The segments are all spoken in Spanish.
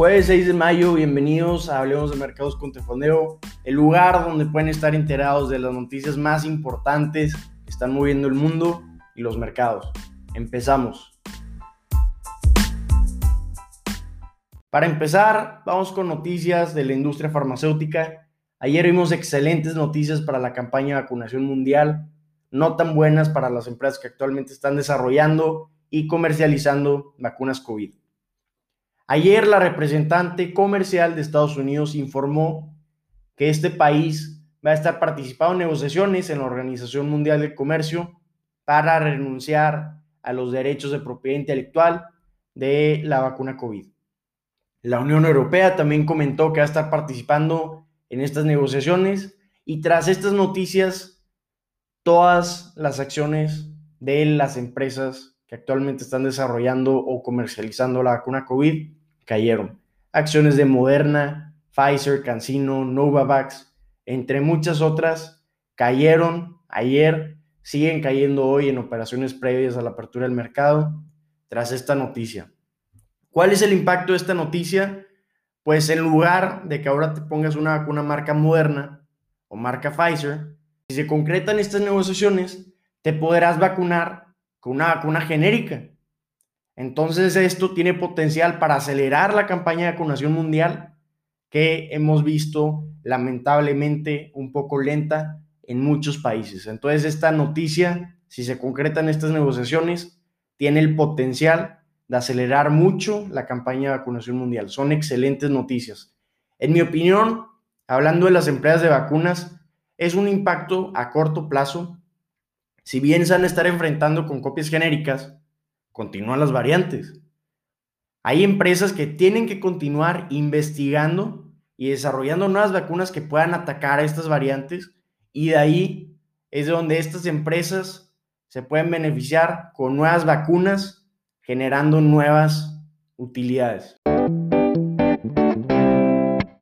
Jueves 6 de mayo, bienvenidos a Hablemos de Mercados con Tefondeo, el lugar donde pueden estar enterados de las noticias más importantes que están moviendo el mundo y los mercados. Empezamos. Para empezar, vamos con noticias de la industria farmacéutica. Ayer vimos excelentes noticias para la campaña de vacunación mundial, no tan buenas para las empresas que actualmente están desarrollando y comercializando vacunas COVID. Ayer la representante comercial de Estados Unidos informó que este país va a estar participando en negociaciones en la Organización Mundial del Comercio para renunciar a los derechos de propiedad intelectual de la vacuna COVID. La Unión Europea también comentó que va a estar participando en estas negociaciones y tras estas noticias, todas las acciones de las empresas que actualmente están desarrollando o comercializando la vacuna COVID cayeron. Acciones de Moderna, Pfizer, CanSino, Novavax, entre muchas otras, cayeron ayer, siguen cayendo hoy en operaciones previas a la apertura del mercado tras esta noticia. ¿Cuál es el impacto de esta noticia? Pues en lugar de que ahora te pongas una vacuna marca Moderna o marca Pfizer, si se concretan estas negociaciones, te podrás vacunar con una vacuna genérica entonces esto tiene potencial para acelerar la campaña de vacunación mundial que hemos visto lamentablemente un poco lenta en muchos países. Entonces esta noticia, si se concretan estas negociaciones, tiene el potencial de acelerar mucho la campaña de vacunación mundial. Son excelentes noticias. En mi opinión, hablando de las empresas de vacunas, es un impacto a corto plazo. Si bien se van a estar enfrentando con copias genéricas, continúan las variantes. Hay empresas que tienen que continuar investigando y desarrollando nuevas vacunas que puedan atacar a estas variantes y de ahí es donde estas empresas se pueden beneficiar con nuevas vacunas generando nuevas utilidades.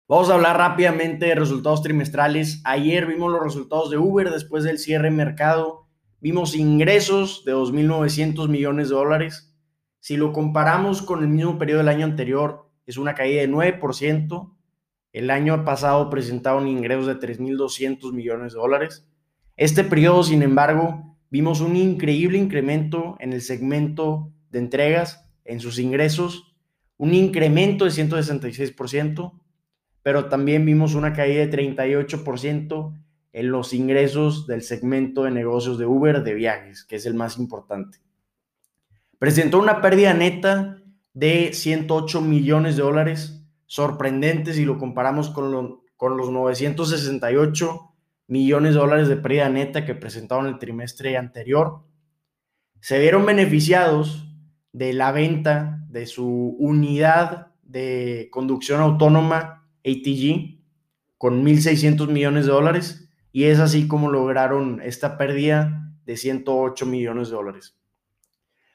Vamos a hablar rápidamente de resultados trimestrales. Ayer vimos los resultados de Uber después del cierre de mercado Vimos ingresos de 2.900 millones de dólares. Si lo comparamos con el mismo periodo del año anterior, es una caída de 9%. El año pasado presentaron ingresos de 3.200 millones de dólares. Este periodo, sin embargo, vimos un increíble incremento en el segmento de entregas, en sus ingresos, un incremento de 166%, pero también vimos una caída de 38% en los ingresos del segmento de negocios de Uber de viajes, que es el más importante. Presentó una pérdida neta de 108 millones de dólares, sorprendente si lo comparamos con, con los 968 millones de dólares de pérdida neta que presentaron el trimestre anterior. Se vieron beneficiados de la venta de su unidad de conducción autónoma ATG con 1.600 millones de dólares y es así como lograron esta pérdida de 108 millones de dólares.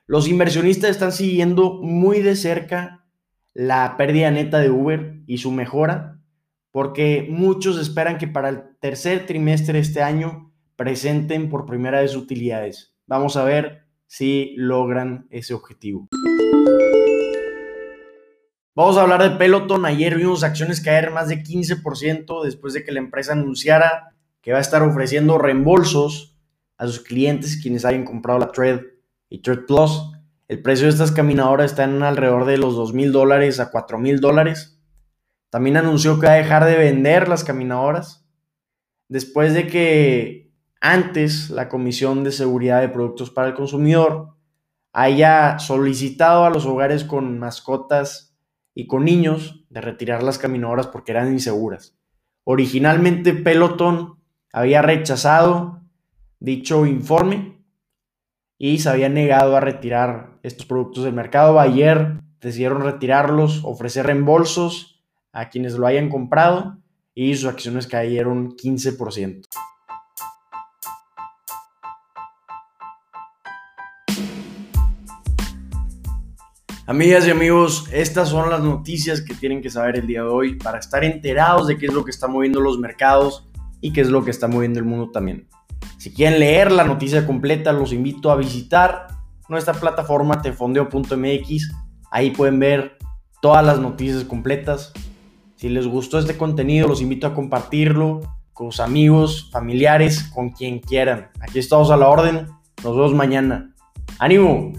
Los inversionistas están siguiendo muy de cerca la pérdida neta de Uber y su mejora, porque muchos esperan que para el tercer trimestre de este año presenten por primera vez utilidades. Vamos a ver si logran ese objetivo. Vamos a hablar de Peloton. Ayer vimos acciones caer más de 15% después de que la empresa anunciara que va a estar ofreciendo reembolsos a sus clientes quienes hayan comprado la Tread y Tread Plus. El precio de estas caminadoras está en alrededor de los 2 mil dólares a 4 mil dólares. También anunció que va a dejar de vender las caminadoras después de que antes la Comisión de Seguridad de Productos para el Consumidor haya solicitado a los hogares con mascotas y con niños de retirar las caminadoras porque eran inseguras. Originalmente Peloton había rechazado dicho informe y se había negado a retirar estos productos del mercado. Ayer decidieron retirarlos, ofrecer reembolsos a quienes lo hayan comprado y sus acciones cayeron 15%. Amigas y amigos, estas son las noticias que tienen que saber el día de hoy para estar enterados de qué es lo que está moviendo los mercados y qué es lo que está moviendo el mundo también. Si quieren leer la noticia completa, los invito a visitar nuestra plataforma tefondeo.mx. Ahí pueden ver todas las noticias completas. Si les gustó este contenido, los invito a compartirlo con sus amigos, familiares, con quien quieran. Aquí estamos a la orden. Nos vemos mañana. ¡Ánimo!